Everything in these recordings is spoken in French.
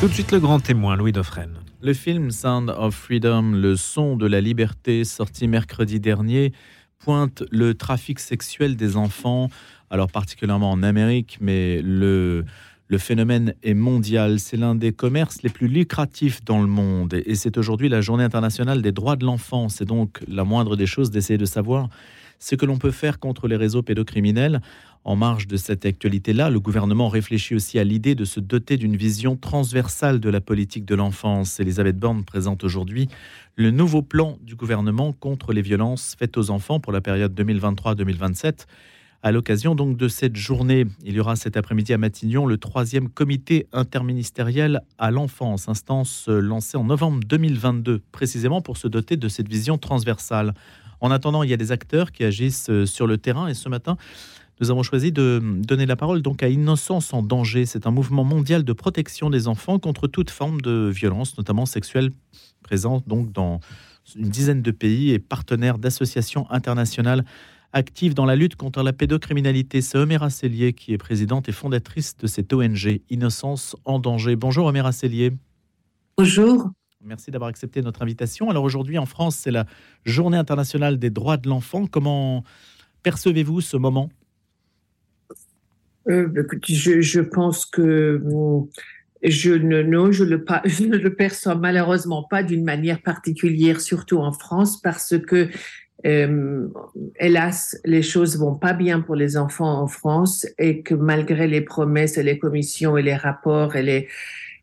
Tout de suite le grand témoin, Louis Dauphren. Le film Sound of Freedom, le son de la liberté, sorti mercredi dernier, pointe le trafic sexuel des enfants, alors particulièrement en Amérique, mais le, le phénomène est mondial. C'est l'un des commerces les plus lucratifs dans le monde. Et c'est aujourd'hui la journée internationale des droits de l'enfant. C'est donc la moindre des choses d'essayer de savoir ce que l'on peut faire contre les réseaux pédocriminels. En marge de cette actualité-là, le gouvernement réfléchit aussi à l'idée de se doter d'une vision transversale de la politique de l'enfance. Elisabeth Borne présente aujourd'hui le nouveau plan du gouvernement contre les violences faites aux enfants pour la période 2023-2027. À l'occasion donc de cette journée, il y aura cet après-midi à Matignon le troisième comité interministériel à l'enfance, instance lancée en novembre 2022, précisément pour se doter de cette vision transversale. En attendant, il y a des acteurs qui agissent sur le terrain et ce matin, nous avons choisi de donner la parole donc à Innocence en danger. C'est un mouvement mondial de protection des enfants contre toute forme de violence, notamment sexuelle, présent donc dans une dizaine de pays et partenaire d'associations internationales actives dans la lutte contre la pédocriminalité. C'est Omera Cellier qui est présidente et fondatrice de cette ONG Innocence en danger. Bonjour Omera Cellier. Bonjour. Merci d'avoir accepté notre invitation. Alors aujourd'hui en France, c'est la Journée internationale des droits de l'enfant. Comment percevez-vous ce moment? Euh, je, je, pense que je ne, non, je, le, je ne le perçois malheureusement pas d'une manière particulière, surtout en France, parce que euh, hélas, les choses vont pas bien pour les enfants en France et que malgré les promesses et les commissions et les rapports et les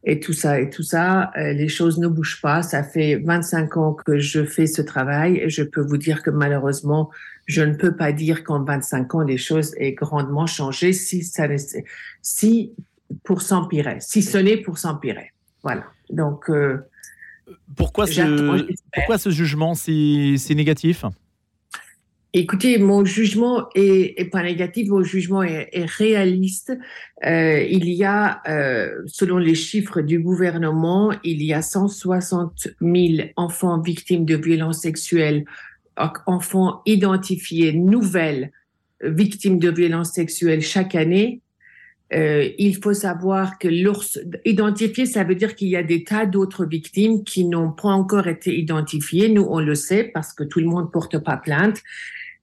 et tout ça et tout ça, euh, les choses ne bougent pas. Ça fait 25 ans que je fais ce travail et je peux vous dire que malheureusement, je ne peux pas dire qu'en 25 ans, les choses aient grandement changé si ça si pour s'empirer, si ce n'est pour s'empirer. Voilà. Donc, euh, pourquoi, ce, pourquoi ce jugement si, si négatif? Écoutez, mon jugement est, pas négatif, mon jugement est, réaliste. Euh, il y a, euh, selon les chiffres du gouvernement, il y a 160 000 enfants victimes de violences sexuelles enfants identifiés nouvelles victimes de violences sexuelles chaque année. Euh, il faut savoir que identifier, ça veut dire qu'il y a des tas d'autres victimes qui n'ont pas encore été identifiées. Nous, on le sait parce que tout le monde porte pas plainte.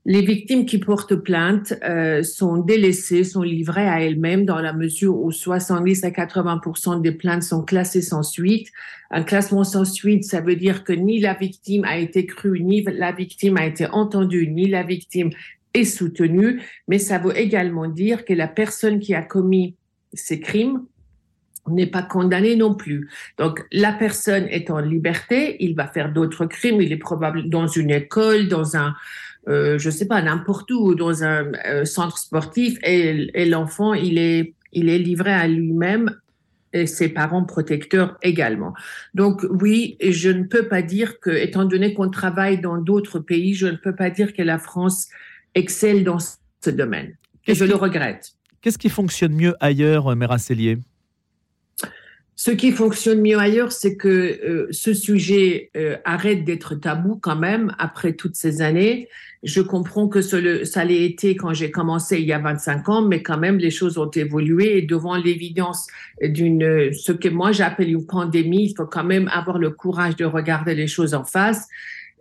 Les victimes qui portent plainte euh, sont délaissées, sont livrées à elles-mêmes dans la mesure où 70 à 80% des plaintes sont classées sans suite. Un classement sans suite, ça veut dire que ni la victime a été crue, ni la victime a été entendue, ni la victime est soutenue. Mais ça veut également dire que la personne qui a commis ces crimes n'est pas condamnée non plus. Donc la personne est en liberté, il va faire d'autres crimes, il est probablement dans une école, dans un euh, je sais pas, n'importe où, dans un euh, centre sportif, et, l'enfant, il est, il est livré à lui-même et ses parents protecteurs également. Donc oui, je ne peux pas dire que, étant donné qu'on travaille dans d'autres pays, je ne peux pas dire que la France excelle dans ce domaine. Et je le regrette. Qu'est-ce qui fonctionne mieux ailleurs, Méracelier ce qui fonctionne mieux ailleurs, c'est que euh, ce sujet euh, arrête d'être tabou quand même après toutes ces années. Je comprends que ça l'ait été quand j'ai commencé il y a 25 ans, mais quand même les choses ont évolué et devant l'évidence d'une ce que moi j'appelle une pandémie, il faut quand même avoir le courage de regarder les choses en face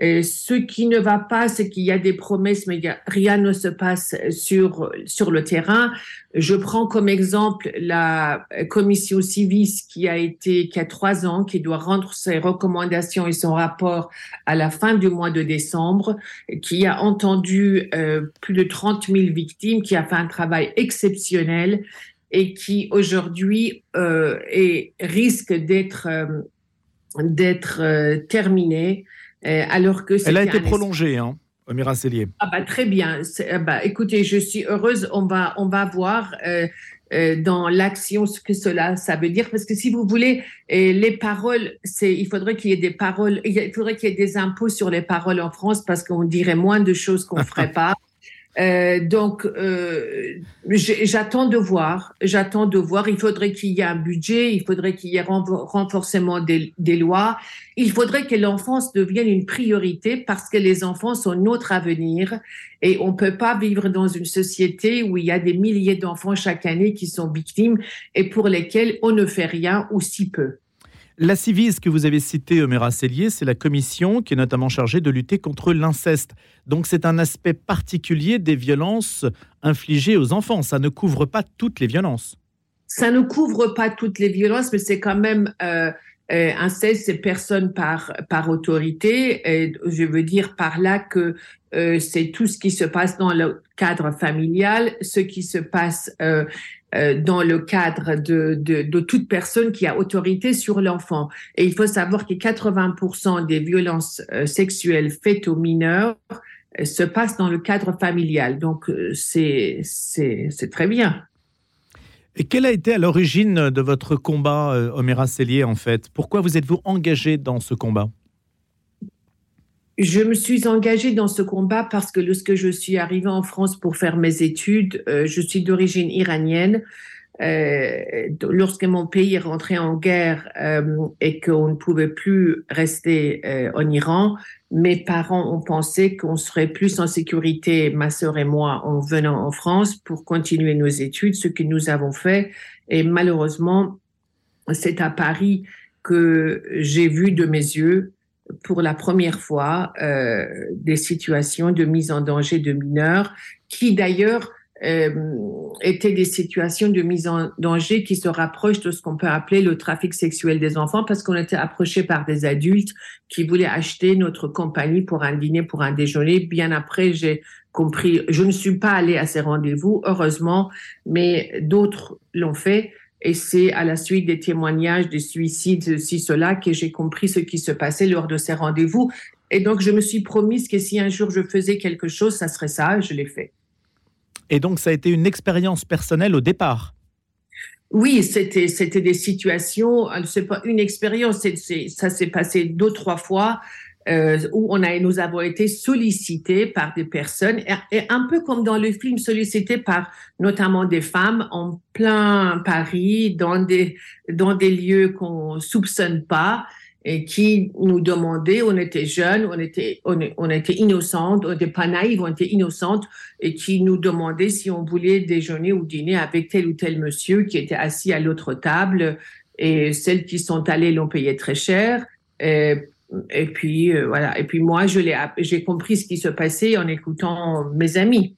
ce qui ne va pas, c'est qu'il y a des promesses, mais rien ne se passe sur, sur le terrain. Je prends comme exemple la commission Civis qui a été, qui a trois ans, qui doit rendre ses recommandations et son rapport à la fin du mois de décembre, qui a entendu euh, plus de 30 000 victimes, qui a fait un travail exceptionnel et qui aujourd'hui euh, risque d'être euh, d'être euh, terminé euh, alors que Elle a été prolongée, hein, Omira Cellier. Ah bah très bien. Ah bah, écoutez, je suis heureuse. On va, on va voir. Euh, euh, dans l'action ce que cela ça veut dire parce que si vous voulez les paroles c'est il faudrait qu'il y ait des paroles il faudrait qu'il y ait des impôts sur les paroles en France parce qu'on dirait moins de choses qu'on ferait pas euh, donc, euh, j'attends de voir. J'attends de voir. Il faudrait qu'il y ait un budget. Il faudrait qu'il y ait renforcement des, des, lois. Il faudrait que l'enfance devienne une priorité parce que les enfants sont notre avenir et on peut pas vivre dans une société où il y a des milliers d'enfants chaque année qui sont victimes et pour lesquels on ne fait rien ou si peu. La CIVIS que vous avez citée, Oméra Cellier, c'est la commission qui est notamment chargée de lutter contre l'inceste. Donc c'est un aspect particulier des violences infligées aux enfants. Ça ne couvre pas toutes les violences. Ça ne couvre pas toutes les violences, mais c'est quand même... Euh, euh, inceste, c'est personne par, par autorité. Je veux dire par là que euh, c'est tout ce qui se passe dans le cadre familial, ce qui se passe euh, euh, dans le cadre de, toute personne qui a autorité sur l'enfant. Et il faut savoir que 80% des violences euh, sexuelles faites aux mineurs euh, se passent dans le cadre familial. Donc, c'est très bien. Et quelle a été à l'origine de votre combat, Oméra Cellier, en fait? Pourquoi vous êtes-vous engagé dans ce combat? Je me suis engagée dans ce combat parce que lorsque je suis arrivée en France pour faire mes études, euh, je suis d'origine iranienne. Euh, lorsque mon pays est rentré en guerre euh, et qu'on ne pouvait plus rester euh, en Iran, mes parents ont pensé qu'on serait plus en sécurité, ma sœur et moi, en venant en France pour continuer nos études, ce que nous avons fait. Et malheureusement, c'est à Paris que j'ai vu de mes yeux pour la première fois euh, des situations de mise en danger de mineurs, qui d'ailleurs euh, étaient des situations de mise en danger qui se rapprochent de ce qu'on peut appeler le trafic sexuel des enfants, parce qu'on était approché par des adultes qui voulaient acheter notre compagnie pour un dîner, pour un déjeuner. Bien après, j'ai compris, je ne suis pas allée à ces rendez-vous, heureusement, mais d'autres l'ont fait. Et c'est à la suite des témoignages, des suicides, ceci, cela, que j'ai compris ce qui se passait lors de ces rendez-vous. Et donc, je me suis promise que si un jour je faisais quelque chose, ça serait ça, et je l'ai fait. Et donc, ça a été une expérience personnelle au départ? Oui, c'était c'était des situations, c'est pas une expérience, ça s'est passé deux trois fois euh, où on a, nous avons été sollicités par des personnes, et, un peu comme dans le film, sollicités par notamment des femmes en plein Paris, dans des, dans des lieux qu'on soupçonne pas, et qui nous demandaient, on était jeunes, on était, on, on était innocentes, on n'était pas naïves, on était innocentes, et qui nous demandaient si on voulait déjeuner ou dîner avec tel ou tel monsieur qui était assis à l'autre table, et celles qui sont allées l'ont payé très cher. Et puis euh, voilà. Et puis moi, je j'ai compris ce qui se passait en écoutant mes amis.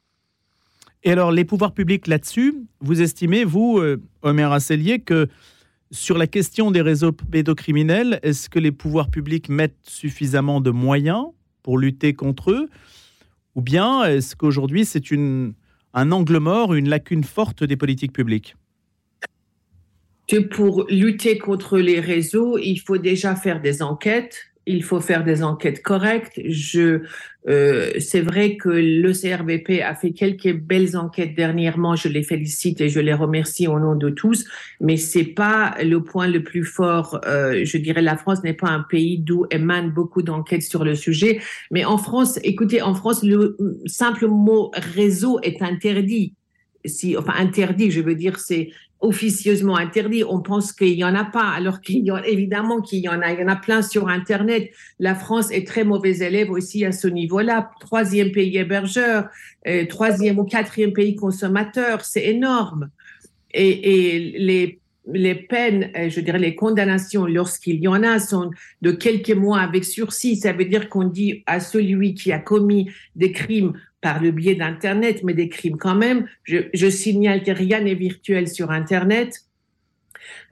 Et alors, les pouvoirs publics là-dessus, vous estimez, vous, euh, Omer Asselier, que sur la question des réseaux pédocriminels, est-ce que les pouvoirs publics mettent suffisamment de moyens pour lutter contre eux? Ou bien est-ce qu'aujourd'hui c'est un angle mort, une lacune forte des politiques publiques? Que pour lutter contre les réseaux, il faut déjà faire des enquêtes, il faut faire des enquêtes correctes. Je, euh, c'est vrai que le CRVP a fait quelques belles enquêtes dernièrement. Je les félicite et je les remercie au nom de tous. Mais c'est pas le point le plus fort. Euh, je dirais la France n'est pas un pays d'où émanent beaucoup d'enquêtes sur le sujet. Mais en France, écoutez, en France, le simple mot réseau est interdit. Si, enfin interdit, je veux dire, c'est officieusement interdit. On pense qu'il y en a pas, alors qu'il y a évidemment qu'il y en a. Il y en a plein sur Internet. La France est très mauvais élève aussi à ce niveau-là. Troisième pays hébergeur, euh, troisième ou quatrième pays consommateur, c'est énorme. Et, et les les peines, euh, je dirais les condamnations, lorsqu'il y en a, sont de quelques mois avec sursis. Ça veut dire qu'on dit à celui qui a commis des crimes par le biais d'Internet, mais des crimes quand même. Je, signale que rien n'est virtuel sur Internet.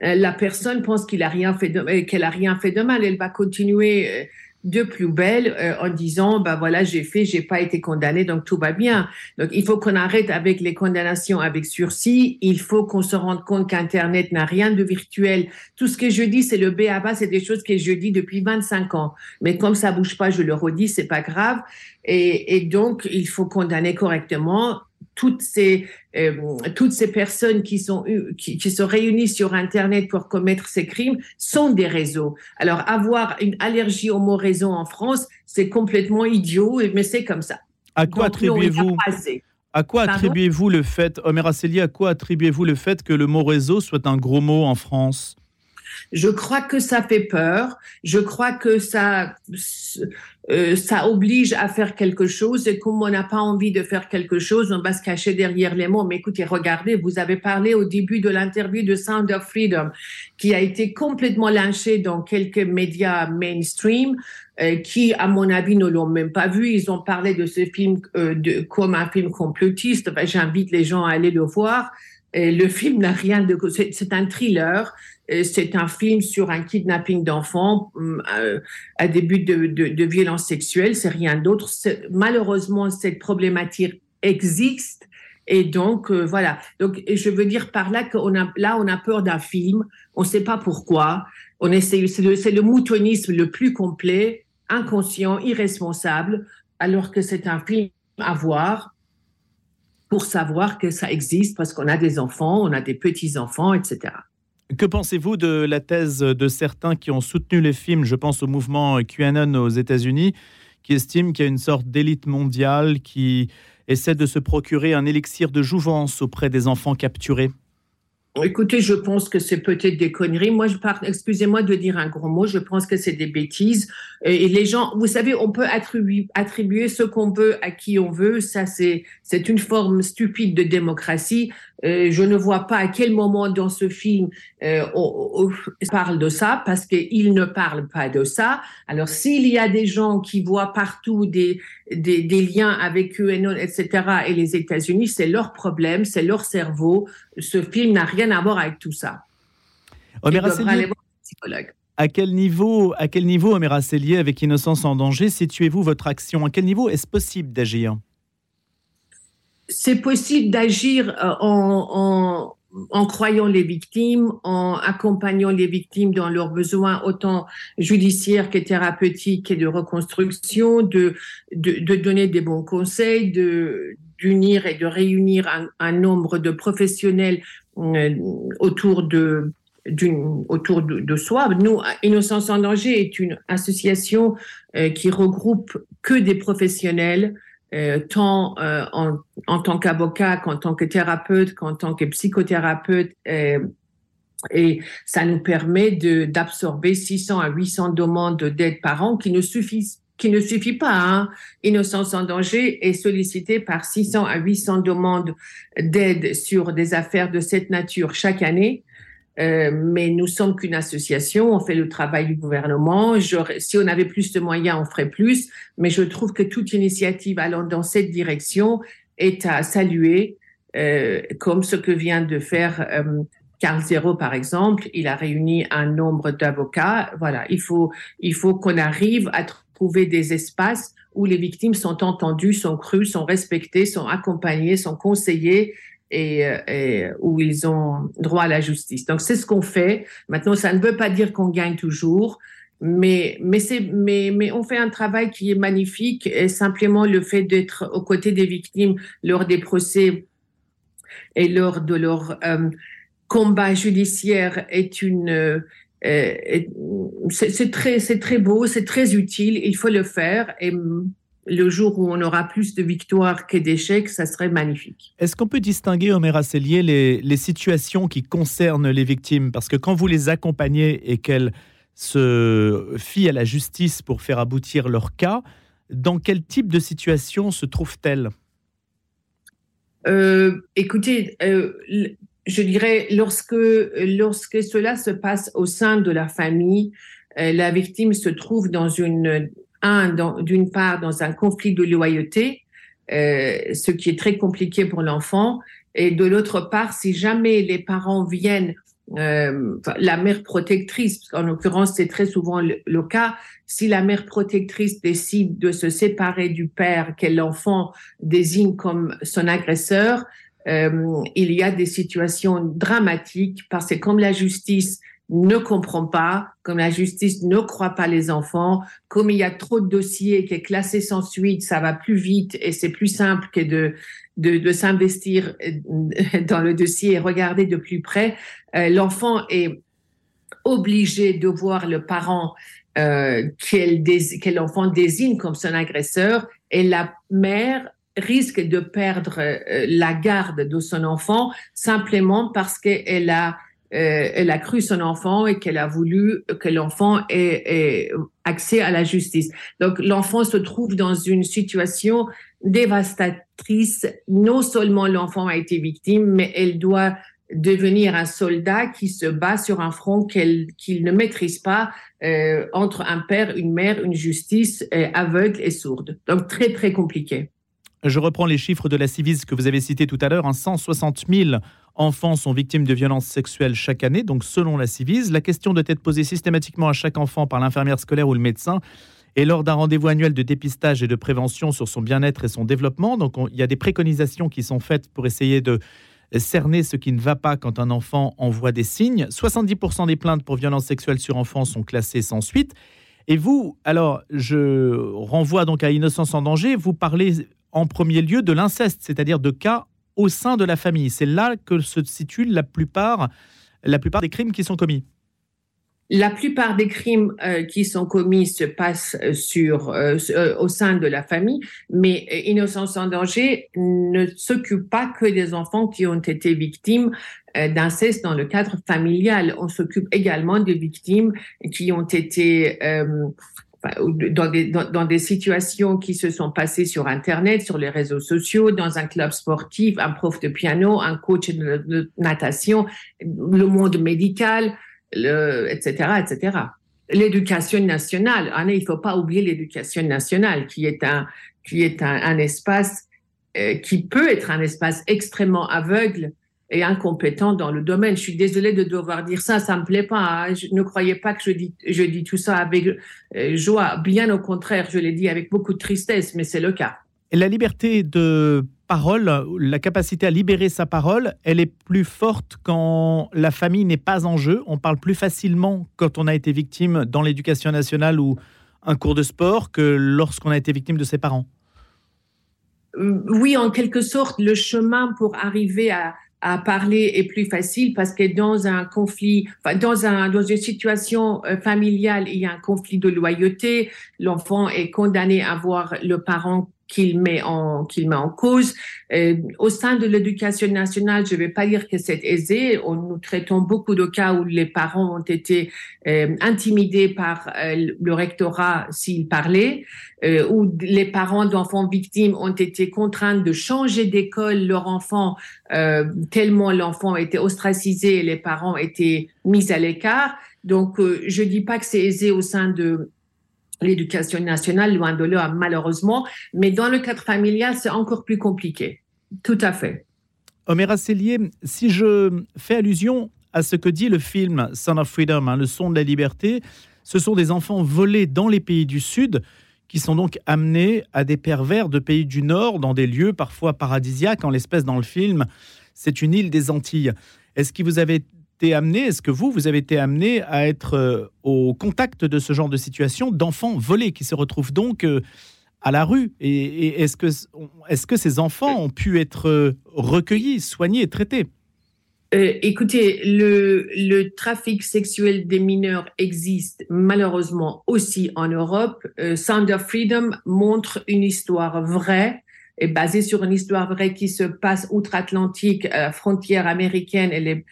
Euh, la personne pense qu'il a rien fait euh, qu'elle a rien fait de mal. Elle va continuer euh, de plus belle en disant bah voilà j'ai fait j'ai pas été condamné donc tout va bien. Donc il faut qu'on arrête avec les condamnations avec sursis. Il faut qu'on se rende compte qu'internet n'a rien de virtuel. Tout ce que je dis c'est le B à bas c'est des choses que je dis depuis 25 ans. Mais comme ça bouge pas je le redis c'est pas grave. Et, donc, il faut condamner correctement toutes ces euh, toutes ces personnes qui sont qui, qui, se réunissent sur Internet pour commettre ces crimes sont des réseaux. Alors avoir une allergie au mot réseau en France, c'est complètement idiot, mais c'est comme ça. À quoi attribuez-vous à quoi attribuez-vous le fait, Omer Asseli, à quoi attribuez-vous le fait que le mot réseau soit un gros mot en France? Je crois que ça fait peur. Je crois que ça, euh, ça oblige à faire quelque chose. Et comme on n'a pas envie de faire quelque chose, on va se cacher derrière les mots. Mais écoutez, regardez, vous avez parlé au début de l'interview de Sound of Freedom, qui a été complètement lynché dans quelques médias mainstream. Euh, qui, à mon avis, ne l'ont même pas vu. Ils ont parlé de ce film euh, de, comme un film complotiste. J'invite les gens à aller le voir. Et le film n'a rien de... C'est un thriller. C'est un film sur un kidnapping d'enfants euh, à début de, de, de violence sexuelle. C'est rien d'autre. Malheureusement, cette problématique existe. Et donc euh, voilà. Donc je veux dire par là qu'on a là on a peur d'un film. On ne sait pas pourquoi. On essaie. C'est le, le moutonnisme le plus complet inconscient, irresponsable, alors que c'est un film à voir pour savoir que ça existe parce qu'on a des enfants, on a des petits-enfants, etc. Que pensez-vous de la thèse de certains qui ont soutenu les films Je pense au mouvement QAnon aux États-Unis, qui estime qu'il y a une sorte d'élite mondiale qui essaie de se procurer un élixir de jouvence auprès des enfants capturés? Écoutez, je pense que c'est peut-être des conneries. Moi, je parle, excusez-moi de dire un gros mot, je pense que c'est des bêtises. Et les gens, vous savez, on peut attribuer, attribuer ce qu'on veut à qui on veut. Ça, c'est, c'est une forme stupide de démocratie. Euh, je ne vois pas à quel moment dans ce film euh, on, parle de ça, parce qu'il ne parle pas de ça. Alors, s'il y a des gens qui voient partout des, des, des liens avec QAnon, etc., et les États-Unis, c'est leur problème, c'est leur cerveau. Ce film n'a rien à voir avec tout ça. Omer à quel niveau, à quel niveau, Omer Asselier, avec Innocence en danger, situez-vous votre action? À quel niveau est-ce possible d'agir? C'est possible d'agir euh, en, en, croyant les victimes, en accompagnant les victimes dans leurs besoins autant judiciaires que thérapeutiques et de reconstruction, de, de, donner des bons conseils, de d'unir et de réunir un, nombre de professionnels euh, autour de autour de, soi. Nous, Innocence en danger est une association euh, qui regroupe que des professionnels euh, tant euh, en, en, tant qu'avocat qu'en tant que thérapeute, qu'en tant que psychothérapeute. Euh, et ça nous permet d'absorber 600 à 800 demandes d'aide par an qui ne suffisent qui ne suffit pas. Hein. Innocence en danger est sollicité par 600 à 800 demandes d'aide sur des affaires de cette nature chaque année. Euh, mais nous sommes qu'une association, on fait le travail du gouvernement. si on avait plus de moyens, on ferait plus. Mais je trouve que toute initiative allant dans cette direction est à saluer, euh, comme ce que vient de faire euh, Carl Zero, par exemple. Il a réuni un nombre d'avocats. Voilà, il faut, il faut qu'on arrive à trouver des espaces où les victimes sont entendues, sont crues, sont respectées, sont accompagnées, sont conseillées euh, et, où ils ont droit à la justice. Donc c'est ce qu'on fait. Maintenant, ça ne veut pas dire qu'on gagne toujours, mais mais c'est mais mais on fait un travail qui est magnifique et simplement le fait d'être aux côtés des victimes lors des procès et lors de leur euh, combat judiciaire est une euh, c'est très c'est très beau, c'est très utile. Il faut le faire le jour où on aura plus de victoires que d'échecs, ça serait magnifique. Est-ce qu'on peut distinguer, Omer Asselier, les, les, situations qui concernent les victimes? Parce que quand vous les accompagnez et qu'elles se fient à la justice pour faire aboutir leur cas, dans quel type de situation se trouvent-elles? Euh, Écoutez, euh, je dirais, lorsque, lorsque cela se passe au sein de la famille, euh, la victime se trouve dans une un, d'une part, dans un conflit de loyauté, euh, ce qui est très compliqué pour l'enfant, et de l'autre part, si jamais les parents viennent, euh, la mère protectrice, en l'occurrence c'est très souvent le, cas, si la mère protectrice décide de se séparer du père que l'enfant désigne comme son agresseur, euh, il y a des situations dramatiques parce que comme la justice ne comprend pas, comme la justice ne croit pas les enfants, comme il y a trop de dossiers qui est classé sans suite, ça va plus vite et c'est plus simple que de, de, s'investir dans le dossier et regarder de plus près. Euh, l'enfant est obligé de voir le parent euh, que l'enfant désigne comme son agresseur et la mère risque de perdre euh, la garde de son enfant simplement parce qu'elle a elle a cru son enfant et qu'elle a voulu que l'enfant ait, ait, accès à la justice. Donc l'enfant se trouve dans une situation dévastatrice. Non seulement l'enfant a été victime, mais elle doit devenir un soldat qui se bat sur un front qu'il ne maîtrise pas euh, entre un père, une mère, une justice euh, aveugle et sourde. Donc très très compliqué. Je reprends les chiffres de la Civis que vous avez cités tout à l'heure. 160 000 enfants sont victimes de violences sexuelles chaque année, donc selon la Civis. La question doit être posée systématiquement à chaque enfant par l'infirmière scolaire ou le médecin. Et lors d'un rendez-vous annuel de dépistage et de prévention sur son bien-être et son développement, donc il y a des préconisations qui sont faites pour essayer de cerner ce qui ne va pas quand un enfant envoie des signes. 70% des plaintes pour violences sexuelles sur enfants sont classées sans suite. Et vous, alors, je renvoie donc à Innocence en danger, vous parlez en premier lieu de l'inceste, c'est-à-dire de cas au sein de la famille. C'est là que se situent la plupart, la plupart des crimes qui sont commis. La plupart des crimes euh, qui sont commis se passent euh, sur, euh, au sein de la famille, mais Innocence en danger ne s'occupe pas que des enfants qui ont été victimes d'inceste dans le cadre familial. On s'occupe également des victimes qui ont été dans des, dans, des situations qui se sont passées sur Internet, sur les réseaux sociaux, dans un club sportif, un prof de piano, un coach de natation, le monde médical le, etc., etc. L'éducation nationale, ah, il ne faut pas oublier l'éducation nationale, qui est un, qui est un, un espace euh, qui peut être un espace extrêmement aveugle et incompétent dans le domaine. Je suis désolée de devoir dire ça, ça me plaît pas. Hein. Je ne croyais pas que je dis, je dis tout ça avec euh, joie. Bien au contraire, je l'ai dit avec beaucoup de tristesse, mais c'est le cas. Et la liberté de parole, la capacité à libérer sa parole, elle est plus forte quand la famille n'est pas en jeu. On parle plus facilement quand on a été victime dans l'éducation nationale ou un cours de sport que lorsqu'on a été victime de ses parents. Euh, oui, en quelque sorte, le chemin pour arriver à, parler est plus facile parce que dans un conflit, dans, un, dans une situation euh, familiale, il y a un conflit de loyauté. L'enfant est condamné à voir le parent qu'il met en qu'il met en cause. Euh, au sein de l'éducation nationale, je ne vais pas dire que c'est aisé. On, nous traitons beaucoup de cas où les parents ont été euh, intimidés par euh, le rectorat s'ils parlaient, euh, où les parents d'enfants victimes ont été contraints de changer d'école leur enfant euh, tellement l'enfant était ostracisé et les parents étaient mis à l'écart. Donc, je dis pas que c'est aisé au sein de l'éducation nationale, loin de là, malheureusement. Mais dans le cadre familial, c'est encore plus compliqué. Tout à fait. Oméra Cellier, si je fais allusion à ce que dit le film Son of Freedom, hein, le son de la liberté, ce sont des enfants volés dans les pays du Sud qui sont donc amenés à des pervers de pays du Nord, dans des lieux parfois paradisiaques, en l'espèce dans le film, c'est une île des Antilles. Est-ce que vous avez amené, est-ce que vous, vous avez été amené à être euh, au contact de ce genre de situation d'enfants volés qui se retrouvent donc euh, à la rue? Et, est-ce que, ces enfants ont pu être euh, recueillis, soignés, traités? Écoutez, le, trafic sexuel des mineurs existe malheureusement aussi en Europe. Sound of Freedom montre une histoire vraie est basé sur une histoire vraie qui se passe outre-Atlantique, euh, frontière américaine et les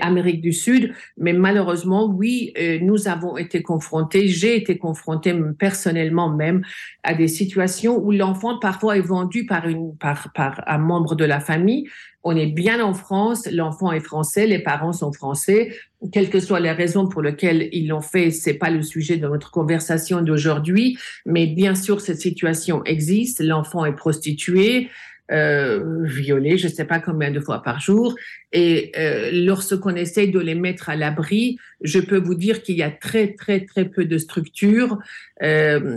Amérique du Sud. Mais malheureusement, oui, euh, nous avons été confrontés, j'ai été confrontée personnellement même à des situations où l'enfant parfois est vendu par une par par un membre de la famille on est bien en France, l'enfant est français, les parents sont français, quelles que soient les raisons pour lesquelles ils l'ont fait, c'est pas le sujet de notre conversation d'aujourd'hui, mais bien sûr cette situation existe, l'enfant est prostitué, euh, violé, je sais pas combien de fois par jour, et euh, lorsqu'on essaie de les mettre à l'abri, je peux vous dire qu'il y a très très très peu de structures. Euh,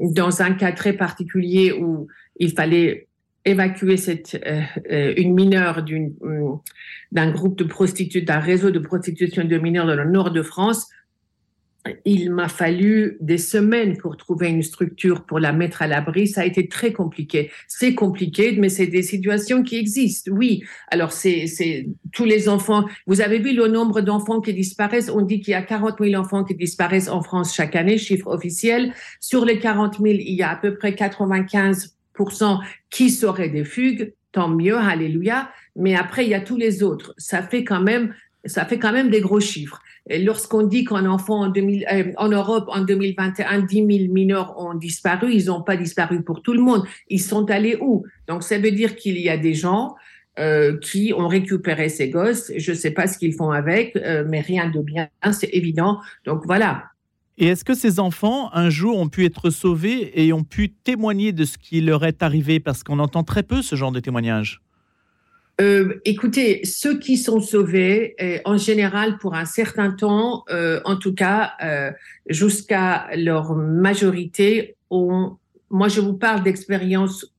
dans un cas très particulier où il fallait évacuer cette, euh, euh, une mineure mm, d'un groupe de prostituées, d'un réseau de prostitution de mineurs dans le nord de France, il m'a fallu des semaines pour trouver une structure pour la mettre à l'abri. Ça a été très compliqué. C'est compliqué, mais c'est des situations qui existent. Oui. Alors, c'est, c'est tous les enfants. Vous avez vu le nombre d'enfants qui disparaissent? On dit qu'il y a 40 000 enfants qui disparaissent en France chaque année, chiffre officiel. Sur les 40 000, il y a à peu près 95 qui seraient des fugues, tant mieux, alléluia. Mais après, il y a tous les autres. Ça fait quand même ça fait quand même des gros chiffres. Lorsqu'on dit qu'en enfant en, euh, en Europe en 2021, 10 000 mineurs ont disparu, ils n'ont pas disparu pour tout le monde. Ils sont allés où? Donc ça veut dire qu'il y a des gens euh, qui ont récupéré ces gosses. Je ne sais pas ce qu'ils font avec, euh, mais rien de bien, c'est évident. Donc voilà. Et est-ce que ces enfants, un jour, ont pu être sauvés et ont pu témoigner de ce qui leur est arrivé? Parce qu'on entend très peu ce genre de témoignages. Euh, écoutez, ceux qui sont sauvés, euh, en général, pour un certain temps, euh, en tout cas, jusqu'à leur majorité, ont, moi je vous parle d'expériences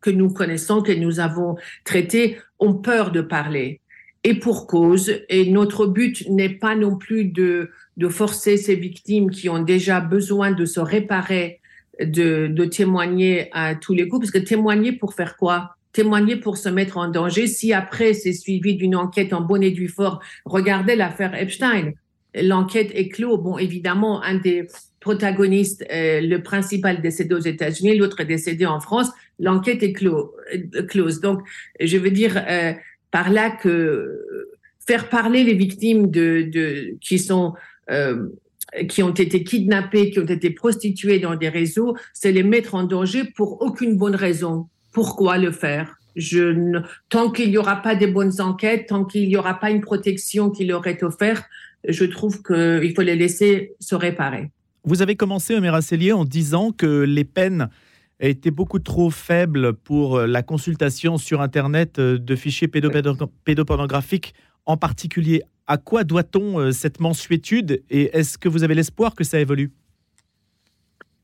que nous connaissons, que nous avons traitées, ont peur de parler. Et pour cause, et notre but n'est pas non plus de, de forcer ces victimes qui ont déjà besoin de se réparer, de, de témoigner à tous les coups, parce que témoigner pour faire quoi? Témoigner pour se mettre en danger. Si après c'est suivi d'une enquête en bonne et due forme, regardez l'affaire Epstein. L'enquête est close. Bon, évidemment, un des protagonistes, euh, le principal décédé aux États-Unis, l'autre est décédé en France. L'enquête est close. Donc, je veux dire euh, par là que faire parler les victimes de, qui sont qui ont été kidnappées, qui ont été prostituées dans des réseaux, c'est les mettre en danger pour aucune bonne raison pourquoi le faire? Je tant qu'il n'y aura pas de bonnes enquêtes, tant qu'il n'y aura pas une protection qui leur est offerte, je trouve qu'il faut les laisser se réparer. Vous avez commencé, Omer Cellier, en disant que les peines étaient beaucoup trop faibles pour la consultation sur Internet de fichiers pédopornographiques, en particulier. À quoi doit-on euh, cette mensuétude et est-ce que vous avez l'espoir que ça évolue?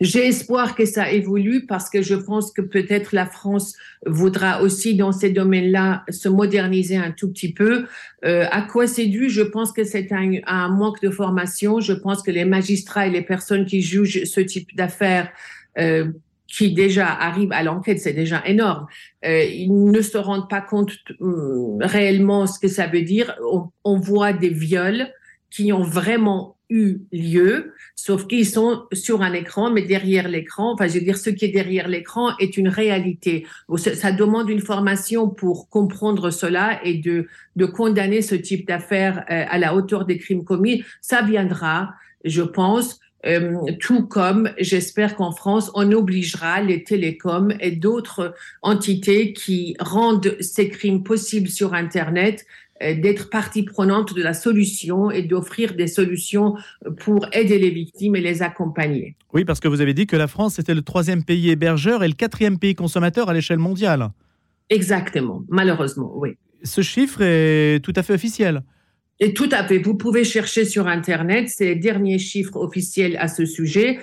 J'ai espoir que ça évolue parce que je pense que peut-être la France voudra aussi dans ces domaines-là se moderniser un tout petit peu. Euh, à quoi c'est dû? Je pense que c'est un, un, manque de formation. Je pense que les magistrats et les personnes qui jugent ce type d'affaires euh, qui déjà arrivent à l'enquête, c'est déjà énorme. Euh, ils ne se rendent pas compte euh, réellement ce que ça veut dire. On, on voit des viols qui ont vraiment eu lieu, sauf qu'ils sont sur un écran, mais derrière l'écran, enfin, je veux dire, ce qui est derrière l'écran est une réalité. Ça demande une formation pour comprendre cela et de, de condamner ce type d'affaires euh, à la hauteur des crimes commis. Ça viendra, je pense. Euh, tout comme j'espère qu'en France, on obligera les télécoms et d'autres entités qui rendent ces crimes possibles sur Internet euh, d'être partie prenante de la solution et d'offrir des solutions pour aider les victimes et les accompagner. Oui, parce que vous avez dit que la France était le troisième pays hébergeur et le quatrième pays consommateur à l'échelle mondiale. Exactement, malheureusement, oui. Ce chiffre est tout à fait officiel. Et tout à fait. Vous pouvez chercher sur Internet ces derniers chiffres officiels à ce sujet.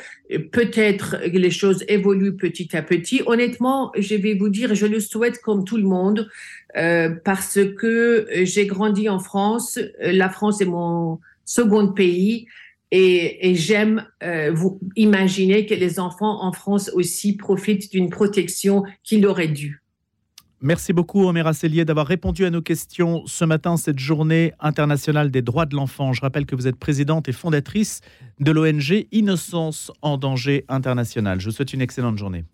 Peut-être les choses évoluent petit à petit. Honnêtement, je vais vous dire, je le souhaite comme tout le monde, euh, parce que j'ai grandi en France. La France est mon second pays. Et, et j'aime euh, vous imaginer que les enfants en France aussi profitent d'une protection qu'il aurait dû. Merci beaucoup, Omer Asselier, d'avoir répondu à nos questions ce matin, cette journée internationale des droits de l'enfant. Je rappelle que vous êtes présidente et fondatrice de l'ONG Innocence en danger international. Je vous souhaite une excellente journée.